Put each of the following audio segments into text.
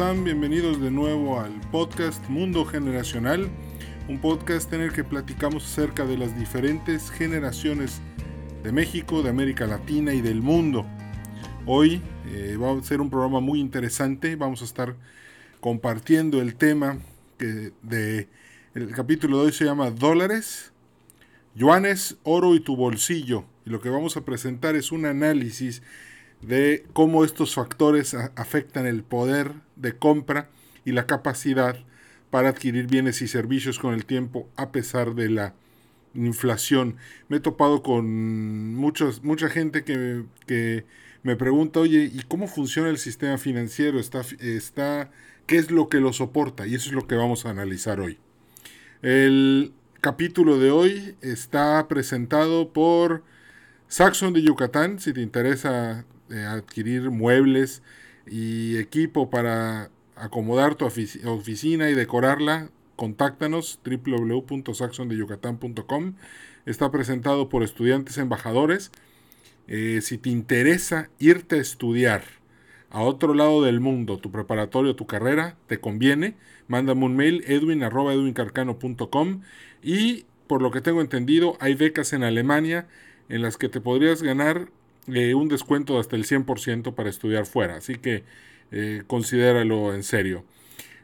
Hola amigos, ¿cómo están? Bienvenidos de nuevo al podcast Mundo Generacional, un podcast en el que platicamos acerca de las diferentes generaciones de México, de América Latina y del mundo. Hoy eh, va a ser un programa muy interesante, vamos a estar compartiendo el tema que de el capítulo de hoy se llama Dólares, Yuanes, Oro y tu bolsillo. Y lo que vamos a presentar es un análisis de cómo estos factores afectan el poder de compra y la capacidad para adquirir bienes y servicios con el tiempo a pesar de la inflación. Me he topado con muchos, mucha gente que, que, me pregunta, oye, ¿y cómo funciona el sistema financiero? ¿Está, está, ¿Qué es lo que lo soporta? Y eso es lo que vamos a analizar hoy. El capítulo de hoy está presentado por Saxon de Yucatán. Si te interesa adquirir muebles y equipo para acomodar tu oficina y decorarla, contáctanos www.saxondeyucatán.com. Está presentado por estudiantes embajadores. Eh, si te interesa irte a estudiar a otro lado del mundo, tu preparatorio, tu carrera, te conviene, mándame un mail edwin.edwincarcano.com y por lo que tengo entendido hay becas en Alemania en las que te podrías ganar eh, un descuento de hasta el 100% para estudiar fuera. Así que eh, considéralo en serio.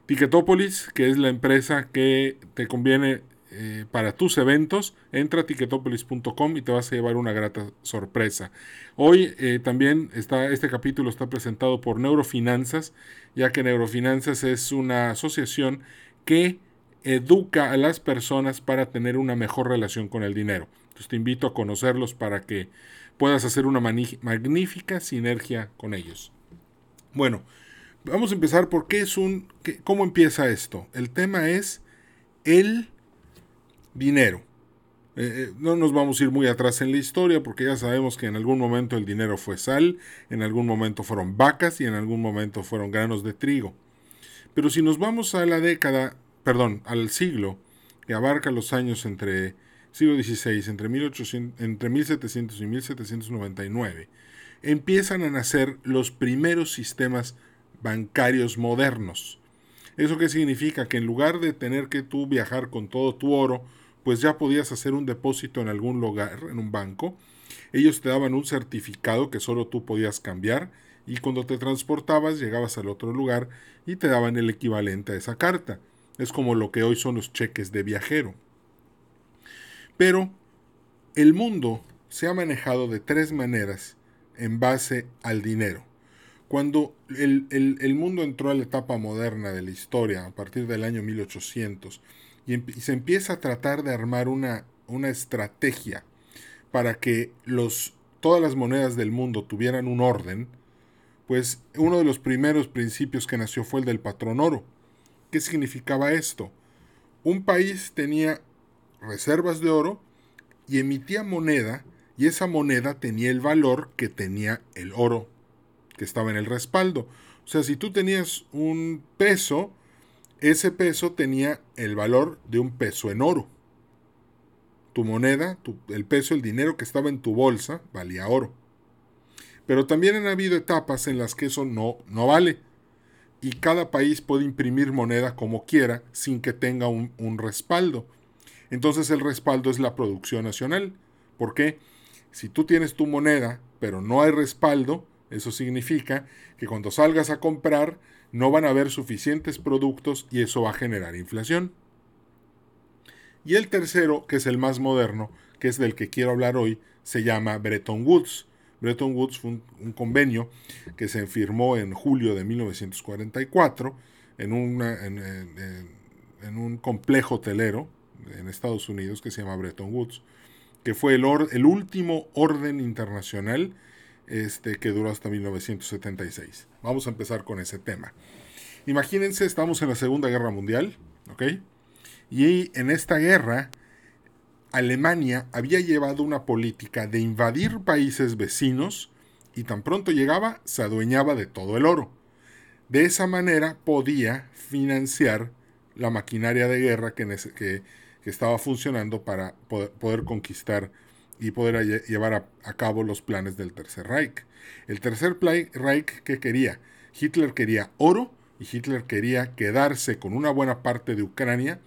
Ticketopolis, que es la empresa que te conviene eh, para tus eventos, entra a ticketopolis.com y te vas a llevar una grata sorpresa. Hoy también está, este capítulo está presentado por Neurofinanzas, ya que Neurofinanzas es una asociación que educa a las personas para tener una mejor relación con el dinero. Entonces te invito a conocerlos para que puedas hacer una magnífica sinergia con ellos. Bueno, vamos a empezar por qué es un, cómo empieza esto. El tema es el dinero. Eh, eh, no nos vamos a ir muy atrás en la historia porque ya sabemos que en algún momento el dinero fue sal, en algún momento fueron vacas y en algún momento fueron granos de trigo. Pero si nos vamos a la década, perdón, al siglo que abarca los años entre siglo XVI, entre, 1800, entre 1700 y 1799, empiezan a nacer los primeros sistemas bancarios modernos. ¿Eso qué significa? Que en lugar de tener que tú viajar con todo tu oro, pues ya podías hacer un depósito en algún lugar, en un banco. Ellos te daban un certificado que solo tú podías cambiar y cuando te transportabas llegabas al otro lugar y te daban el equivalente a esa carta. Es como lo que hoy son los cheques de viajero. Pero el mundo se ha manejado de tres maneras en base al dinero. Cuando el, mundo entró a la etapa moderna de la historia, a partir del año 1800, y, se empieza a tratar de armar una, una estrategia para que los, todas las monedas del mundo tuvieran un orden, pues uno de los primeros principios que nació fue el del patrón oro. ¿Qué significaba esto? Un país tenía reservas de oro y emitía moneda y esa moneda tenía el valor que tenía el oro que estaba en el respaldo. O sea, si tú tenías un peso, ese peso tenía el valor de un peso en oro. Tu moneda, el peso, el dinero que estaba en tu bolsa, valía oro. Pero también han habido etapas en las que eso no, no vale. Y cada país puede imprimir moneda como quiera sin que tenga un, un respaldo entonces el respaldo es la producción nacional. ¿Por qué? Si tú tienes tu moneda, pero no hay respaldo, eso significa que cuando salgas a comprar no van a haber suficientes productos y eso va a generar inflación. Y el tercero, que es el más moderno, que es del que quiero hablar hoy, se llama Bretton Woods. Bretton Woods fue un, convenio que se firmó en julio de 1944 en, en un complejo hotelero en Estados Unidos que se llama Bretton Woods, que fue el, el último orden internacional este, que duró hasta 1976. Vamos a empezar con ese tema. Imagínense, estamos en la Segunda Guerra Mundial, ¿ok? Y en esta guerra, Alemania había llevado una política de invadir países vecinos y tan pronto llegaba, se adueñaba de todo el oro. De esa manera podía financiar la maquinaria de guerra que que estaba funcionando para poder, conquistar y poder llevar a, cabo los planes del Tercer Reich. El Tercer Reich que quería Hitler quería oro y Hitler quería quedarse con una buena parte de Ucrania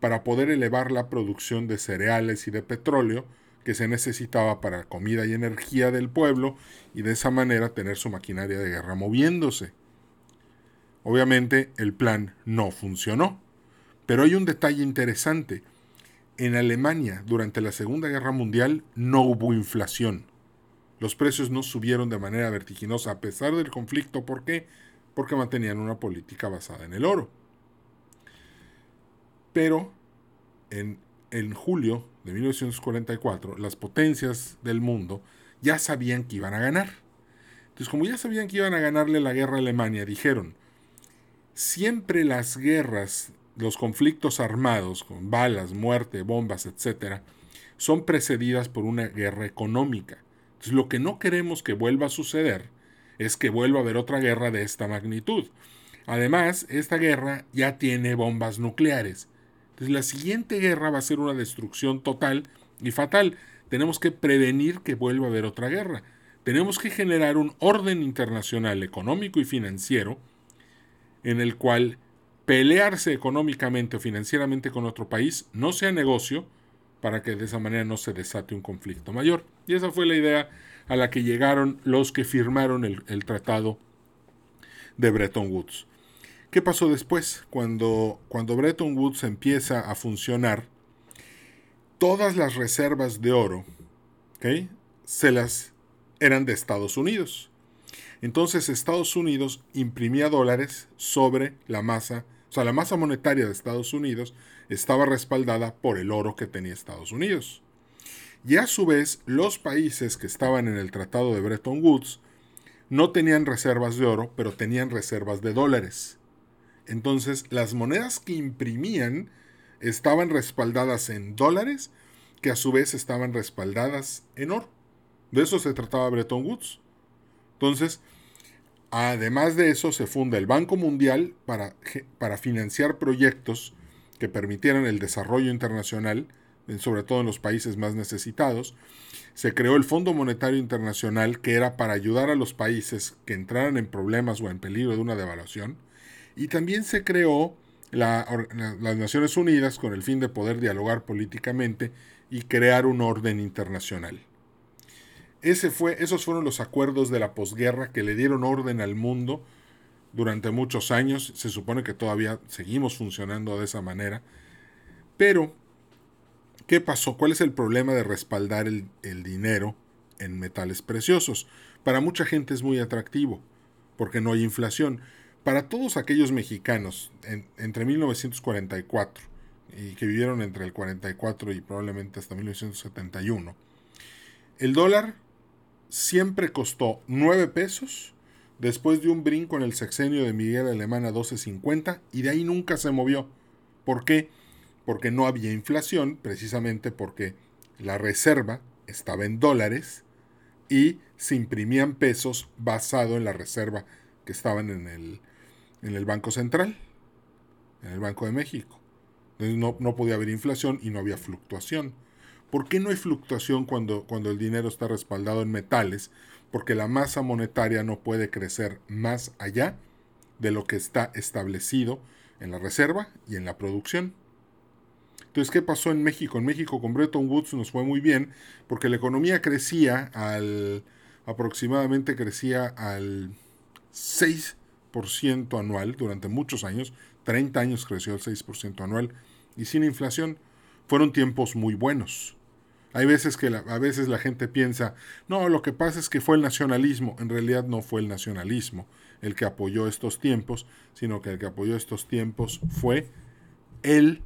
para poder elevar la producción de cereales y de petróleo que se necesitaba para comida y energía del pueblo y de esa manera tener su maquinaria de guerra moviéndose. Obviamente el plan no funcionó, pero hay un detalle interesante. En Alemania durante la Segunda Guerra Mundial no hubo inflación. Los precios no subieron de manera vertiginosa a pesar del conflicto. ¿Por qué? Porque mantenían una política basada en el oro. Pero en, en julio de 1944, las potencias del mundo ya sabían que iban a ganar. Entonces, como ya sabían que iban a ganarle la guerra a Alemania, dijeron, siempre las guerras, los conflictos armados, con balas, muerte, bombas, etc., son precedidas por una guerra económica. Entonces, lo que no queremos que vuelva a suceder es que vuelva a haber otra guerra de esta magnitud. Además, esta guerra ya tiene bombas nucleares la siguiente guerra va a ser una destrucción total y fatal. Tenemos que prevenir que vuelva a haber otra guerra. Tenemos que generar un orden internacional económico y financiero en el cual pelearse económicamente o financieramente con otro país no sea negocio para que de esa manera no se desate un conflicto mayor. Y esa fue la idea a la que llegaron los que firmaron el, tratado de Bretton Woods. ¿Qué pasó después? Cuando, cuando Bretton Woods empieza a funcionar, todas las reservas de oro se las eran de Estados Unidos. Entonces Estados Unidos imprimía dólares sobre la masa, o sea, la masa monetaria de Estados Unidos estaba respaldada por el oro que tenía Estados Unidos. Y a su vez, los países que estaban en el Tratado de Bretton Woods no tenían reservas de oro, pero tenían reservas de dólares. Entonces, las monedas que imprimían estaban respaldadas en dólares, que a su vez estaban respaldadas en oro. De eso se trataba Bretton Woods. Entonces, además de eso, se funda el Banco Mundial para, para financiar proyectos que permitieran el desarrollo internacional, sobre todo en los países más necesitados. Se creó el Fondo Monetario Internacional, que era para ayudar a los países que entraran en problemas o en peligro de una devaluación y también se creó las Naciones Unidas con el fin de poder dialogar políticamente y crear un orden internacional. Ese fue, esos fueron los acuerdos de la posguerra que le dieron orden al mundo durante muchos años. Se supone que todavía seguimos funcionando de esa manera. Pero, ¿qué pasó? ¿Cuál es el problema de respaldar el, el dinero en metales preciosos? Para mucha gente es muy atractivo, porque no hay inflación. Para todos aquellos mexicanos entre 1944 y que vivieron entre el 44 y probablemente hasta 1971, el dólar siempre costó 9 pesos después de un brinco en el sexenio de Miguel Alemán a 12.50 y de ahí nunca se movió. ¿Por qué? Porque no había inflación, precisamente porque la reserva estaba en dólares y se imprimían pesos basado en la reserva que estaban en el, en el Banco Central, en el Banco de México. Entonces no, no, podía haber inflación y no había fluctuación. ¿Por qué no hay fluctuación cuando, cuando el dinero está respaldado en metales? Porque la masa monetaria no puede crecer más allá de lo que está establecido en la reserva y en la producción. Entonces, ¿qué pasó en México? En México con Bretton Woods nos fue muy bien porque la economía crecía al aproximadamente crecía al 6 anual durante muchos años, 30 años creció el 6% anual y sin inflación. Fueron tiempos muy buenos. Hay veces que la, a veces la gente piensa, no, lo que pasa es que fue el nacionalismo. En realidad no fue el nacionalismo el que apoyó estos tiempos, sino que el que apoyó estos tiempos fue el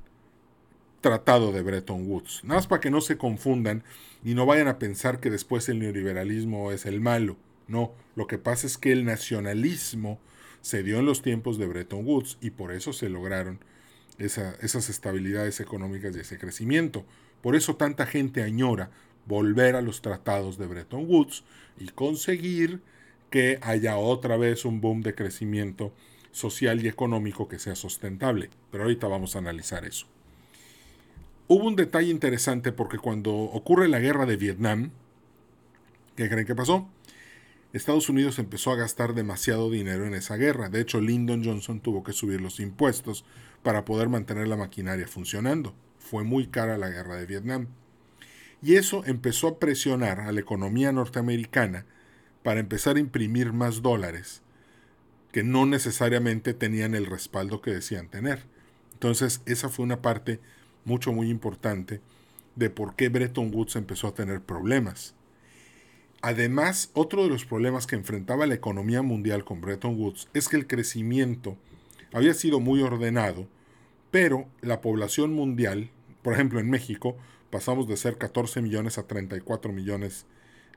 tratado de Bretton Woods. Nada más para que no se confundan y no vayan a pensar que después el neoliberalismo es el malo. No, lo que pasa es que el nacionalismo se dio en los tiempos de Bretton Woods y por eso se lograron esas estabilidades económicas y ese crecimiento. Por eso tanta gente añora volver a los tratados de Bretton Woods y conseguir que haya otra vez un boom de crecimiento social y económico que sea sustentable. Pero ahorita vamos a analizar eso. Hubo un detalle interesante porque cuando ocurre la guerra de Vietnam, ¿qué creen que pasó? Estados Unidos empezó a gastar demasiado dinero en esa guerra. De hecho, Lyndon Johnson tuvo que subir los impuestos para poder mantener la maquinaria funcionando. Fue muy cara la guerra de Vietnam. Y eso empezó a presionar a la economía norteamericana para empezar a imprimir más dólares que no necesariamente tenían el respaldo que decían tener. Entonces, esa fue una parte mucho, muy importante de por qué Bretton Woods empezó a tener problemas. Además, otro de los problemas que enfrentaba la economía mundial con Bretton Woods es que el crecimiento había sido muy ordenado, pero la población mundial, por ejemplo en México, pasamos de ser 14 millones a 34 millones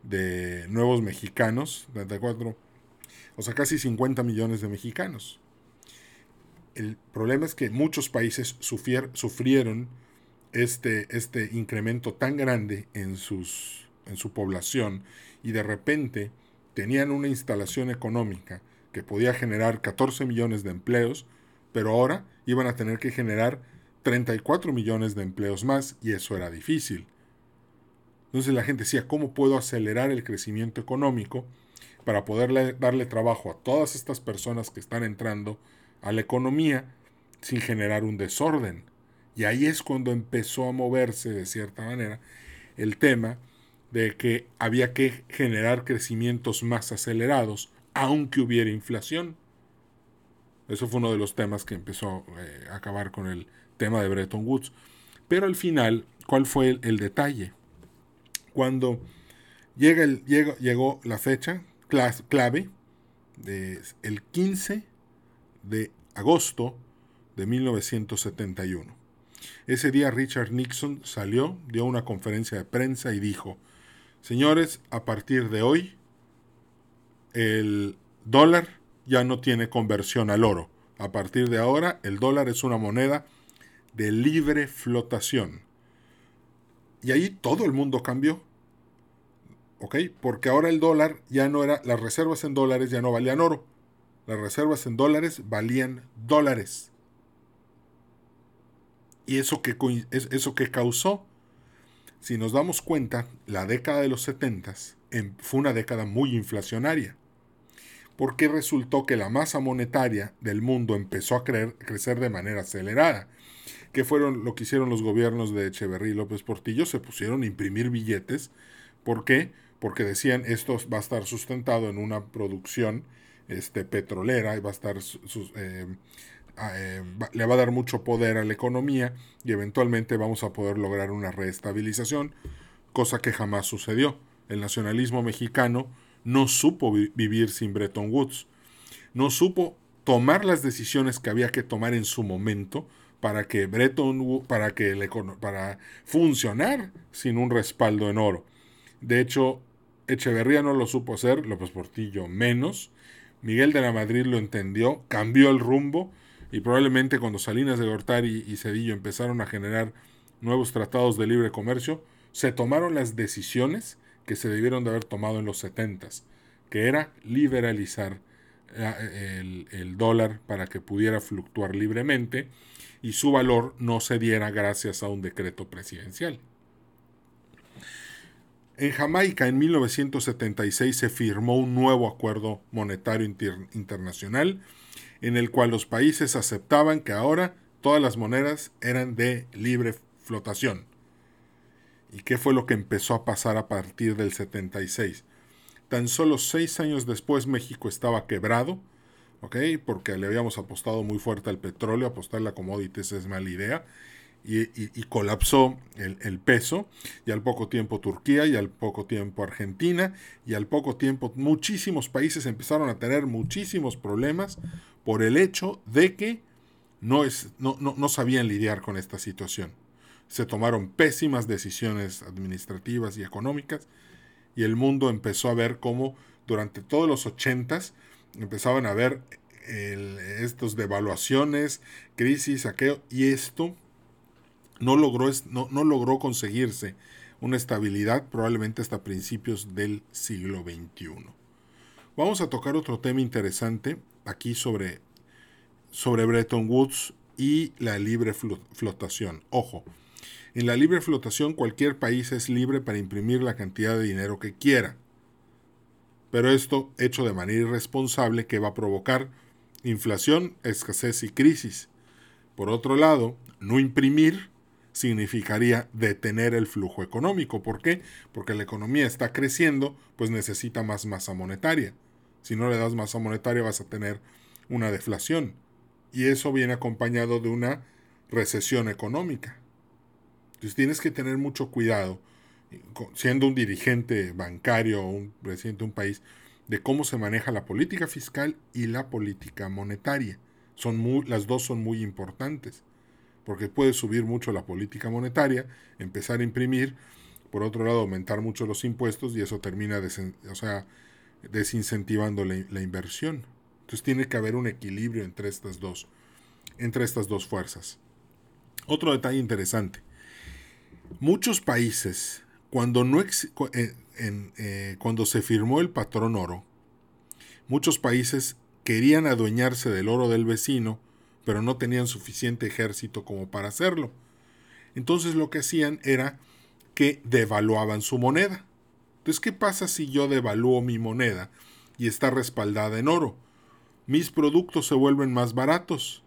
de nuevos mexicanos, 34, o sea, casi 50 millones de mexicanos. El problema es que muchos países sufrieron este, este incremento tan grande en, en su población y de repente tenían una instalación económica que podía generar 14 millones de empleos, pero ahora iban a tener que generar 34 millones de empleos más y eso era difícil. Entonces la gente decía, ¿cómo puedo acelerar el crecimiento económico para poder darle trabajo a todas estas personas que están entrando a la economía sin generar un desorden? Y ahí es cuando empezó a moverse de cierta manera el tema de que había que generar crecimientos más acelerados, aunque hubiera inflación. Eso fue uno de los temas que empezó eh, a acabar con el tema de Bretton Woods. Pero al final, ¿cuál fue el, detalle? Cuando llega el, llegó la fecha clave, de, el 15 de agosto de 1971. Ese día Richard Nixon salió, dio una conferencia de prensa y dijo, señores, a partir de hoy el dólar ya no tiene conversión al oro. A partir de ahora el dólar es una moneda de libre flotación. Y ahí todo el mundo cambió. ¿Ok? Porque ahora el dólar ya no era, las reservas en dólares ya no valían oro. Las reservas en dólares valían dólares. ¿Y eso que, eso que causó? Si nos damos cuenta, la década de los 70 em, fue una década muy inflacionaria. Porque resultó que la masa monetaria del mundo empezó a crecer de manera acelerada que fueron lo que hicieron los gobiernos de Echeverría y López Portillo, se pusieron a imprimir billetes. ¿Por qué? Porque decían esto va a estar sustentado en una producción este, petrolera va a estar eh, eh, le va a dar mucho poder a la economía y eventualmente vamos a poder lograr una reestabilización, cosa que jamás sucedió. El nacionalismo mexicano no supo vivir sin Bretton Woods, no supo tomar las decisiones que había que tomar en su momento para que Bretton para que le, para funcionar sin un respaldo en oro. De hecho, Echeverría no lo supo hacer, López Portillo menos. Miguel de la Madrid lo entendió, cambió el rumbo y probablemente cuando Salinas de Gortari y Cedillo empezaron a generar nuevos tratados de libre comercio, se tomaron las decisiones que se debieron de haber tomado en los 70 que era liberalizar el, el dólar para que pudiera fluctuar libremente y su valor no se diera gracias a un decreto presidencial. En Jamaica en 1976 se firmó un nuevo acuerdo monetario internacional en el cual los países aceptaban que ahora todas las monedas eran de libre flotación. ¿Y qué fue lo que empezó a pasar a partir del 76? Tan solo seis años después México estaba quebrado, ¿ok? Porque le habíamos apostado muy fuerte al petróleo, apostarle a commodities es mala idea, y, colapsó el, el, peso, y al poco tiempo Turquía, y al poco tiempo Argentina, y al poco tiempo muchísimos países empezaron a tener muchísimos problemas por el hecho de que no, es, no, no, no sabían lidiar con esta situación. Se tomaron pésimas decisiones administrativas y económicas, y el mundo empezó a ver cómo durante todos los ochentas empezaban a ver estos devaluaciones, crisis, saqueo, y esto no logró, no, no logró conseguirse una estabilidad probablemente hasta principios del siglo XXI. Vamos a tocar otro tema interesante aquí sobre, sobre Bretton Woods y la libre flotación. Ojo, en la libre flotación cualquier país es libre para imprimir la cantidad de dinero que quiera. Pero esto hecho de manera irresponsable que va a provocar inflación, escasez y crisis. Por otro lado, no imprimir significaría detener el flujo económico. ¿Por qué? Porque la economía está creciendo, pues necesita más masa monetaria. Si no le das masa monetaria vas a tener una deflación. Y eso viene acompañado de una recesión económica. Entonces tienes que tener mucho cuidado, siendo un dirigente bancario o un presidente de un país, de cómo se maneja la política fiscal y la política monetaria. Son muy, las dos son muy importantes, porque puede subir mucho la política monetaria, empezar a imprimir, por otro lado aumentar mucho los impuestos y eso termina o sea, desincentivando la, la inversión. Entonces tiene que haber un equilibrio entre estas dos, entre estas dos fuerzas. Otro detalle interesante. Muchos países, cuando, no eh, eh, cuando se firmó el patrón oro, muchos países querían adueñarse del oro del vecino, pero no tenían suficiente ejército como para hacerlo. Entonces lo que hacían era que devaluaban su moneda. Entonces, ¿qué pasa si yo devalúo mi moneda y está respaldada en oro? Mis productos se vuelven más baratos.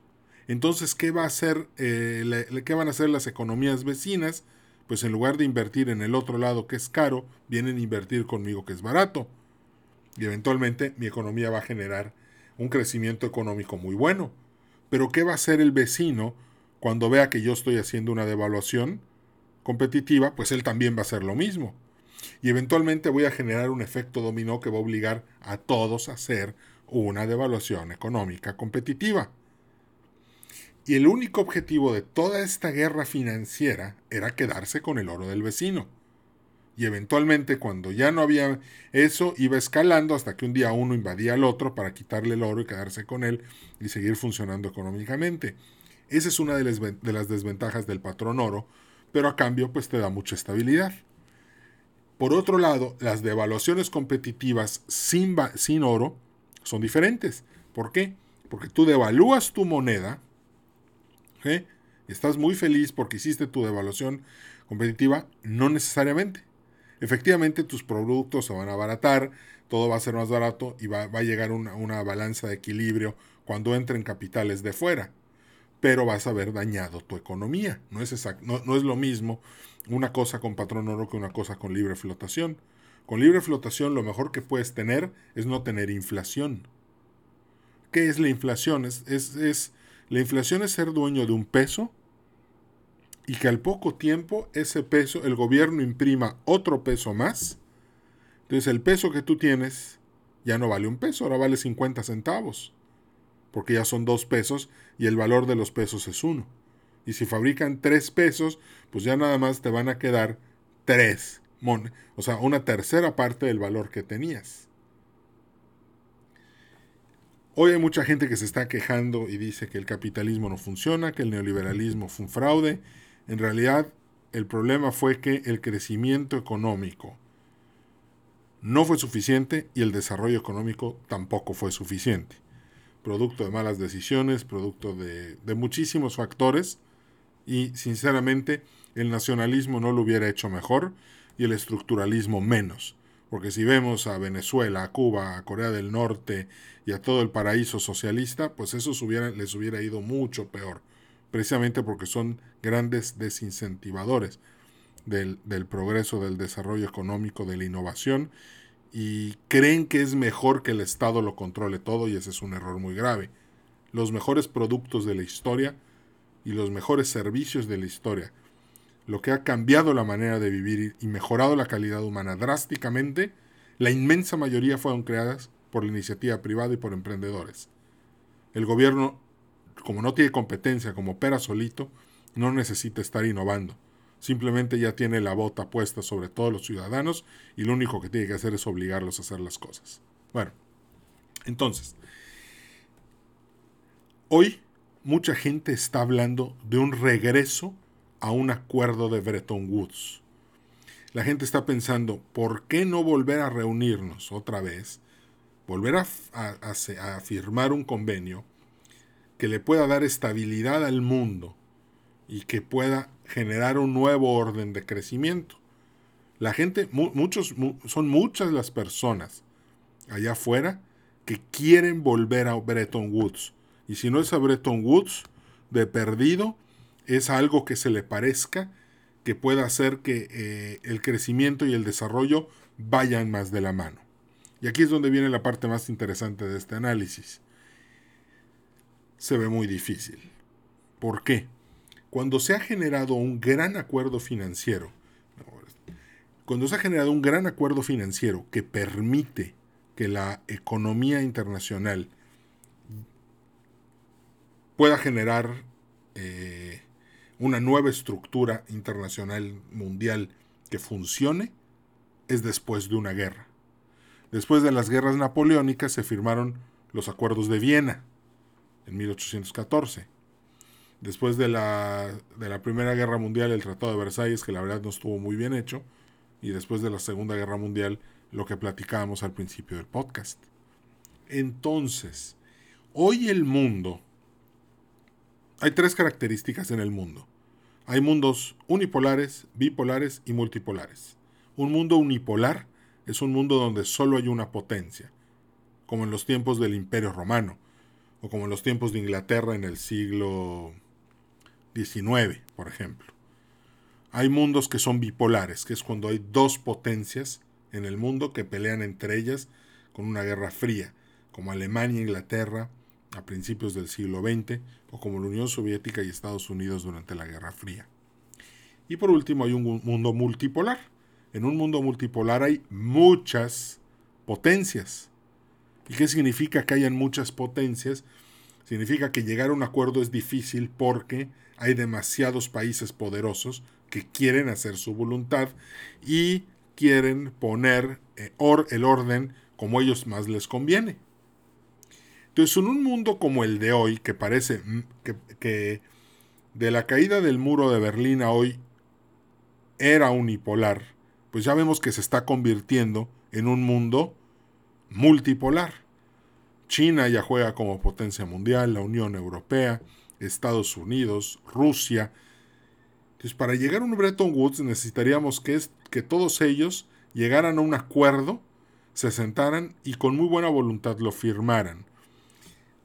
Entonces, ¿qué, va a hacer, eh, ¿qué van a hacer las economías vecinas? Pues en lugar de invertir en el otro lado que es caro, vienen a invertir conmigo que es barato. Y eventualmente mi economía va a generar un crecimiento económico muy bueno. Pero ¿qué va a hacer el vecino cuando vea que yo estoy haciendo una devaluación competitiva? Pues él también va a hacer lo mismo. Y eventualmente voy a generar un efecto dominó que va a obligar a todos a hacer una devaluación económica competitiva. Y el único objetivo de toda esta guerra financiera era quedarse con el oro del vecino. Y eventualmente cuando ya no había eso, iba escalando hasta que un día uno invadía al otro para quitarle el oro y quedarse con él y seguir funcionando económicamente. Esa es una de las desventajas del patrón oro, pero a cambio pues te da mucha estabilidad. Por otro lado, las devaluaciones competitivas sin, sin oro son diferentes. ¿Por qué? Porque tú devalúas tu moneda, Estás muy feliz porque hiciste tu devaluación competitiva, no necesariamente. Efectivamente, tus productos se van a abaratar, todo va a ser más barato y va, a llegar una, una balanza de equilibrio cuando entren capitales de fuera. Pero vas a haber dañado tu economía. No es, no, no es lo mismo una cosa con patrón oro que una cosa con libre flotación. Con libre flotación lo mejor que puedes tener es no tener inflación. ¿Qué es la inflación? Es, es la inflación es ser dueño de un peso y que al poco tiempo ese peso, el gobierno imprima otro peso más. Entonces el peso que tú tienes ya no vale un peso, ahora vale 50 centavos. Porque ya son dos pesos y el valor de los pesos es uno. Y si fabrican tres pesos, pues ya nada más te van a quedar tres. O sea, una tercera parte del valor que tenías. Hoy hay mucha gente que se está quejando y dice que el capitalismo no funciona, que el neoliberalismo fue un fraude. En realidad, el problema fue que el crecimiento económico no fue suficiente y el desarrollo económico tampoco fue suficiente. Producto de malas decisiones, producto de, muchísimos factores y sinceramente el nacionalismo no lo hubiera hecho mejor y el estructuralismo menos. Porque si vemos a Venezuela, a Cuba, a Corea del Norte y a todo el paraíso socialista, pues eso les hubiera ido mucho peor. Precisamente porque son grandes desincentivadores del, del progreso, del desarrollo económico, de la innovación y creen que es mejor que el Estado lo controle todo y ese es un error muy grave. Los mejores productos de la historia y los mejores servicios de la historia lo que ha cambiado la manera de vivir y mejorado la calidad humana drásticamente, la inmensa mayoría fueron creadas por la iniciativa privada y por emprendedores. El gobierno, como no tiene competencia, como opera solito, no necesita estar innovando. Simplemente ya tiene la bota puesta sobre todos los ciudadanos y lo único que tiene que hacer es obligarlos a hacer las cosas. Bueno, entonces, hoy mucha gente está hablando de un regreso a un acuerdo de Bretton Woods. La gente está pensando, ¿por qué no volver a reunirnos otra vez? Volver a, firmar un convenio que le pueda dar estabilidad al mundo y que pueda generar un nuevo orden de crecimiento. La gente, muchos, son muchas las personas allá afuera que quieren volver a Bretton Woods. Y si no es a Bretton Woods, de perdido, es algo que se le parezca, que pueda hacer que eh, el crecimiento y el desarrollo vayan más de la mano. Y aquí es donde viene la parte más interesante de este análisis. Se ve muy difícil. ¿Por qué? Cuando se ha generado un gran acuerdo financiero, cuando se ha generado un gran acuerdo financiero que permite que la economía internacional pueda generar eh, una nueva estructura internacional mundial que funcione, es después de una guerra. Después de las guerras napoleónicas se firmaron los acuerdos de Viena en 1814. Después de la, de la Primera Guerra Mundial, el Tratado de Versalles, que la verdad no estuvo muy bien hecho, y después de la Segunda Guerra Mundial, lo que platicábamos al principio del podcast. Entonces, hoy el mundo, hay tres características en el mundo. Hay mundos unipolares, bipolares y multipolares. Un mundo unipolar es un mundo donde solo hay una potencia, como en los tiempos del Imperio Romano, o como en los tiempos de Inglaterra en el siglo XIX, por ejemplo. Hay mundos que son bipolares, que es cuando hay dos potencias en el mundo que pelean entre ellas con una guerra fría, como Alemania e Inglaterra a principios del siglo XX, o como la Unión Soviética y Estados Unidos durante la Guerra Fría. Y por último hay un mundo multipolar, en un mundo multipolar hay muchas potencias. ¿Y qué significa que hayan muchas potencias? Significa que llegar a un acuerdo es difícil porque hay demasiados países poderosos que quieren hacer su voluntad y quieren poner eh, el orden como ellos más les conviene. Entonces, en un mundo como el de hoy, que parece que, que de la caída del muro de Berlín a hoy era unipolar, pues ya vemos que se está convirtiendo en un mundo multipolar. China ya juega como potencia mundial, la Unión Europea, Estados Unidos, Rusia. Entonces, para llegar a un Bretton Woods necesitaríamos que, que todos ellos llegaran a un acuerdo, se sentaran y con muy buena voluntad lo firmaran.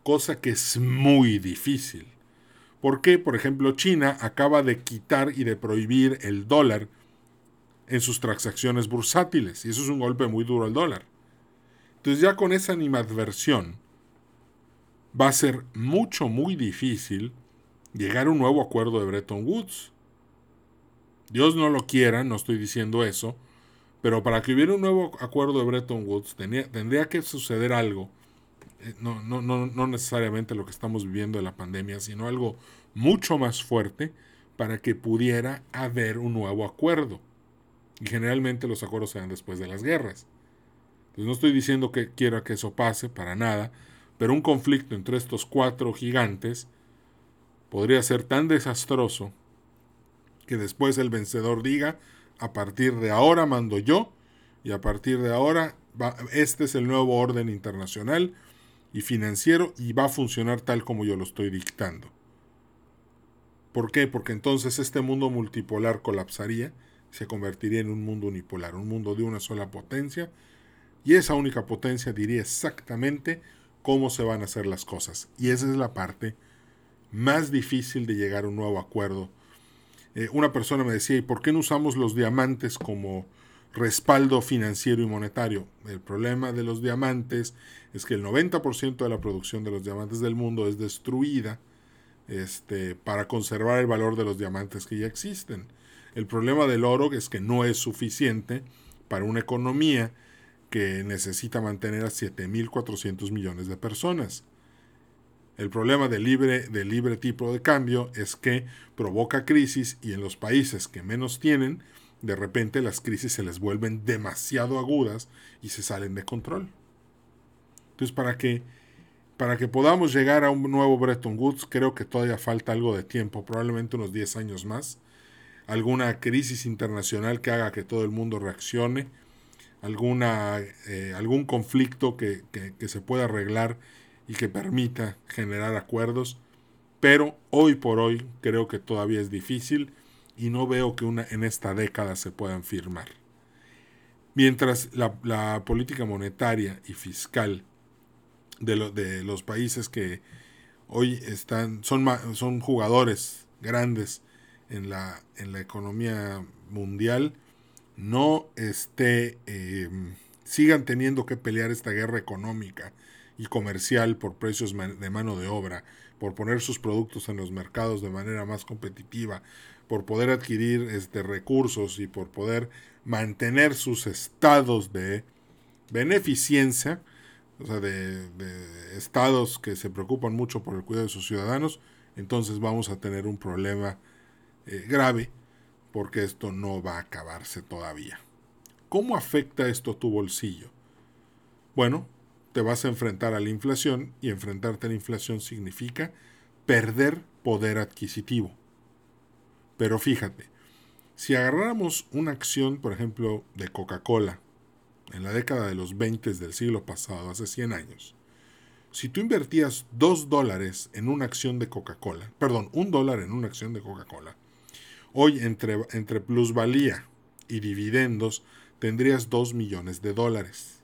Cosa que es muy difícil. Porque, por ejemplo, China acaba de quitar y de prohibir el dólar en sus transacciones bursátiles. Y eso es un golpe muy duro al dólar. Entonces ya con esa animadversión va a ser mucho, muy difícil llegar a un nuevo acuerdo de Bretton Woods. Dios no lo quiera, no estoy diciendo eso, pero para que hubiera un nuevo acuerdo de Bretton Woods tendría que suceder algo, no, no, no, no necesariamente lo que estamos viviendo de la pandemia, sino algo mucho más fuerte para que pudiera haber un nuevo acuerdo. Y generalmente los acuerdos se dan después de las guerras. Entonces no estoy diciendo que quiera que eso pase, para nada, pero un conflicto entre estos cuatro gigantes podría ser tan desastroso que después el vencedor diga, a partir de ahora mando yo, y a partir de ahora este es el nuevo orden internacional y financiero y va a funcionar tal como yo lo estoy dictando. ¿Por qué? Porque entonces este mundo multipolar colapsaría se convertiría en un mundo unipolar, un mundo de una sola potencia, y esa única potencia diría exactamente cómo se van a hacer las cosas. Y esa es la parte más difícil de llegar a un nuevo acuerdo. Eh, una persona me decía, ¿y por qué no usamos los diamantes como respaldo financiero y monetario? El problema de los diamantes es que el 90% de la producción de los diamantes del mundo es destruida este, para conservar el valor de los diamantes que ya existen. El problema del oro es que no es suficiente para una economía que necesita mantener a 7.400 millones de personas. El problema del libre, del libre tipo de cambio es que provoca crisis y en los países que menos tienen, de repente las crisis se les vuelven demasiado agudas y se salen de control. Entonces, para que, para que podamos llegar a un nuevo Bretton Woods, creo que todavía falta algo de tiempo, probablemente unos 10 años más. Alguna crisis internacional que haga que todo el mundo reaccione, alguna, eh, algún conflicto que, se pueda arreglar y que permita generar acuerdos, pero hoy por hoy creo que todavía es difícil y no veo que una, en esta década se puedan firmar. Mientras la, política monetaria y fiscal de, de, los países que hoy están, son, son jugadores grandes en la, en la economía mundial, no esté, em, sigan teniendo que pelear esta guerra económica y comercial por precios de mano de obra, por poner sus productos en los mercados de manera más competitiva, por poder adquirir este, recursos y por poder mantener sus estados de beneficencia, o sea, de, estados que se preocupan mucho por el cuidado de sus ciudadanos, entonces vamos a tener un problema eh, grave porque esto no va a acabarse todavía. ¿Cómo afecta esto tu bolsillo? Bueno, te vas a enfrentar a la inflación y enfrentarte a la inflación significa perder poder adquisitivo. Pero fíjate, si agarráramos una acción, por ejemplo, de Coca-Cola, en la década de los 20 del siglo pasado, hace 100 años, si tú invertías 2 dólares en una acción de Coca-Cola, perdón, un dólar en una acción de Coca-Cola, hoy entre, entre plusvalía y dividendos tendrías 2 millones de dólares.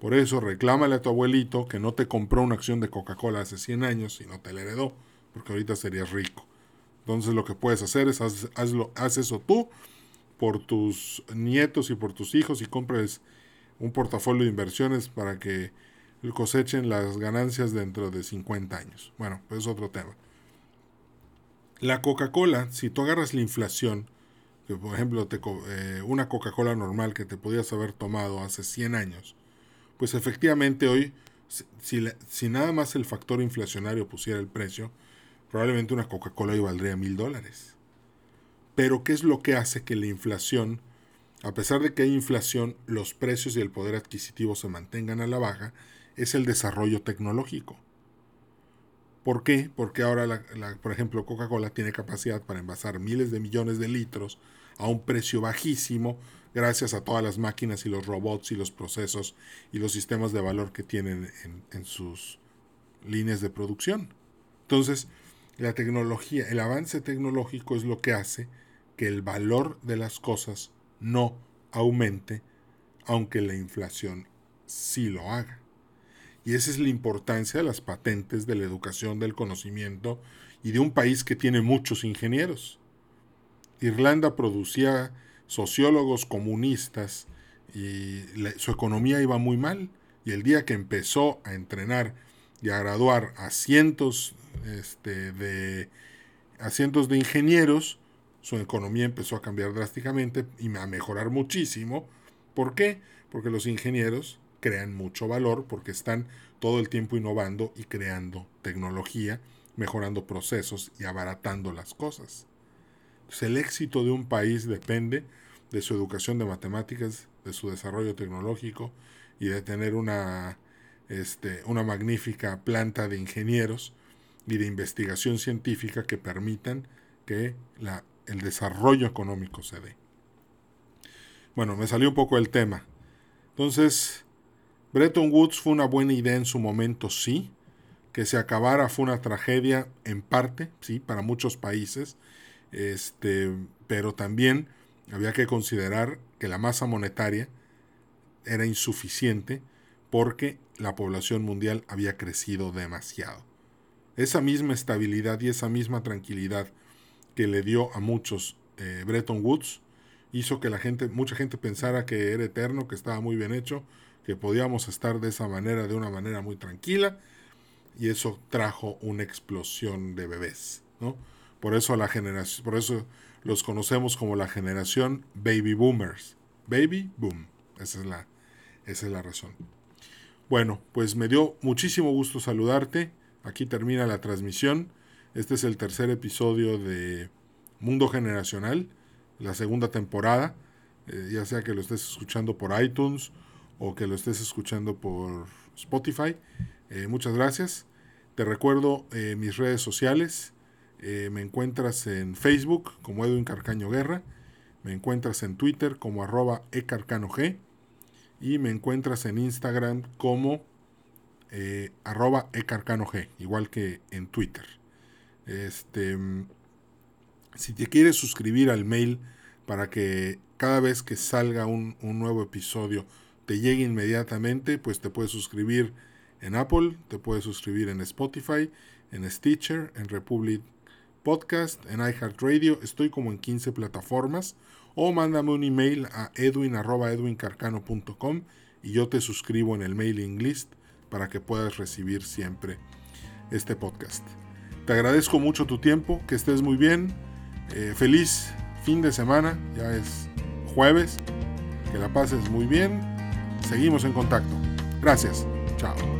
Por eso reclámale a tu abuelito que no te compró una acción de Coca-Cola hace 100 años y no te la heredó, porque ahorita serías rico. Entonces lo que puedes hacer es hazlo, haz eso tú por tus nietos y por tus hijos y compres un portafolio de inversiones para que cosechen las ganancias dentro de 50 años. Bueno, pues es otro tema. La Coca-Cola, si tú agarras la inflación, que por ejemplo te, eh, una Coca-Cola normal que te podías haber tomado hace 100 años, pues efectivamente hoy, si, si nada más el factor inflacionario pusiera el precio, probablemente una Coca-Cola hoy valdría mil dólares. Pero ¿qué es lo que hace que la inflación, a pesar de que hay inflación, los precios y el poder adquisitivo se mantengan a la baja? Es el desarrollo tecnológico. ¿Por qué? Porque ahora, por ejemplo, Coca-Cola tiene capacidad para envasar miles de millones de litros a un precio bajísimo gracias a todas las máquinas y los robots y los procesos y los sistemas de valor que tienen en, en sus líneas de producción. Entonces, la tecnología, el avance tecnológico es lo que hace que el valor de las cosas no aumente, aunque la inflación sí lo haga. Y esa es la importancia de las patentes, de la educación, del conocimiento y de un país que tiene muchos ingenieros. Irlanda producía sociólogos comunistas y su economía iba muy mal. Y el día que empezó a entrenar y a graduar a cientos este, de a cientos de ingenieros, su economía empezó a cambiar drásticamente y a mejorar muchísimo. ¿Por qué? Porque los ingenieros crean mucho valor porque están todo el tiempo innovando y creando tecnología, mejorando procesos y abaratando las cosas. el éxito de un país depende de su educación de matemáticas, de su desarrollo tecnológico y de tener una, este, una magnífica planta de ingenieros y de investigación científica que permitan que el desarrollo económico se dé. Bueno, me salió un poco el tema. Entonces, Bretton Woods fue una buena idea en su momento, sí. Que se acabara fue una tragedia en parte, sí, para muchos países. Este, pero también había que considerar que la masa monetaria era insuficiente porque la población mundial había crecido demasiado. Esa misma estabilidad y esa misma tranquilidad que le dio a muchos eh, Bretton Woods hizo que la gente, mucha gente pensara que era eterno, que estaba muy bien hecho, que podíamos estar de esa manera, de una manera muy tranquila, y eso trajo una explosión de bebés, ¿no? Por eso la generación, por eso los conocemos como la generación baby boomers. Baby boom. Esa es la, esa es la razón. Bueno, pues me dio muchísimo gusto saludarte. Aquí termina la transmisión. Este es el tercer episodio de Mundo Generacional, la segunda temporada. Eh, ya sea que lo estés escuchando por iTunes o que lo estés escuchando por Spotify. Eh, muchas gracias. Te recuerdo eh, mis redes sociales. me encuentras en Facebook como Edwin Carcaño Guerra. Me encuentras en Twitter como arroba ecarcano Y me encuentras en Instagram como eh, arroba ecarcano igual que en Twitter. Este, si te quieres suscribir al mail para que cada vez que salga un, un nuevo episodio te llegue inmediatamente, pues te puedes suscribir en Apple, te puedes suscribir en Spotify, en Stitcher, en Republic Podcast, en iHeartRadio, estoy como en 15 plataformas, o mándame un email a edwin.edwincarcano.com y yo te suscribo en el mailing list para que puedas recibir siempre este podcast. Te agradezco mucho tu tiempo, que estés muy bien, eh, feliz fin de semana, ya es jueves, que la pases muy bien, seguimos en contacto. Gracias, chao.